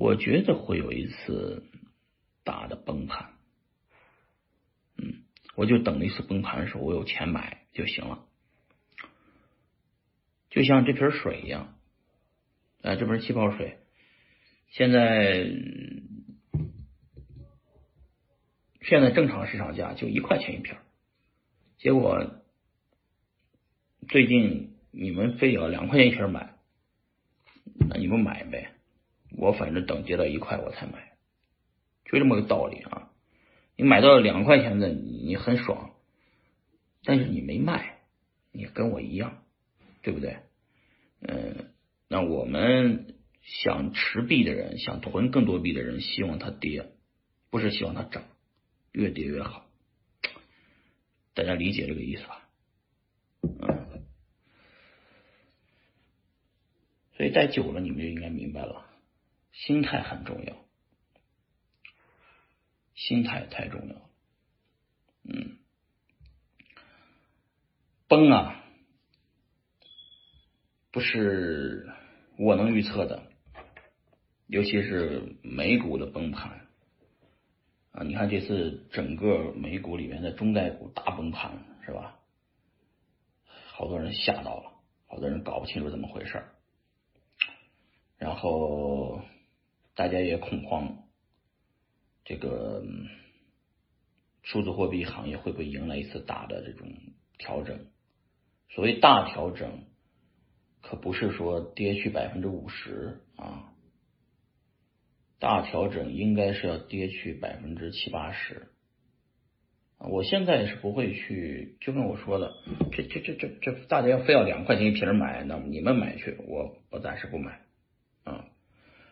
我觉得会有一次大的崩盘，嗯，我就等那次崩盘的时候，我有钱买就行了，就像这瓶水一样，啊，这瓶气泡水，现在现在正常市场价就一块钱一瓶，结果最近你们非要两块钱一瓶买，那你们买呗。我反正等跌到一块我才买，就这么个道理啊！你买到两块钱的，你很爽，但是你没卖，你跟我一样，对不对？嗯，那我们想持币的人，想囤更多币的人，希望它跌，不是希望它涨，越跌越好。大家理解这个意思吧？嗯，所以待久了，你们就应该明白了。心态很重要，心态太重要了。嗯，崩啊，不是我能预测的，尤其是美股的崩盘啊！你看这次整个美股里面的中概股大崩盘，是吧？好多人吓到了，好多人搞不清楚怎么回事然后。大家也恐慌，这个数字货币行业会不会迎来一次大的这种调整？所谓大调整，可不是说跌去百分之五十啊，大调整应该是要跌去百分之七八十。我现在是不会去，就跟我说的，这这这这这，大家要非要两块钱一瓶买，那你们买去，我我暂时不买啊。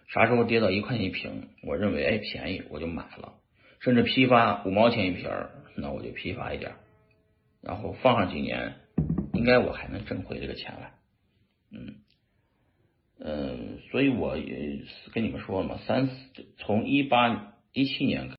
啥时候跌到一块钱一瓶，我认为哎便宜，我就买了，甚至批发五毛钱一瓶，那我就批发一点，然后放上几年，应该我还能挣回这个钱来，嗯嗯，所以我也跟你们说了嘛，三四从一八一七年。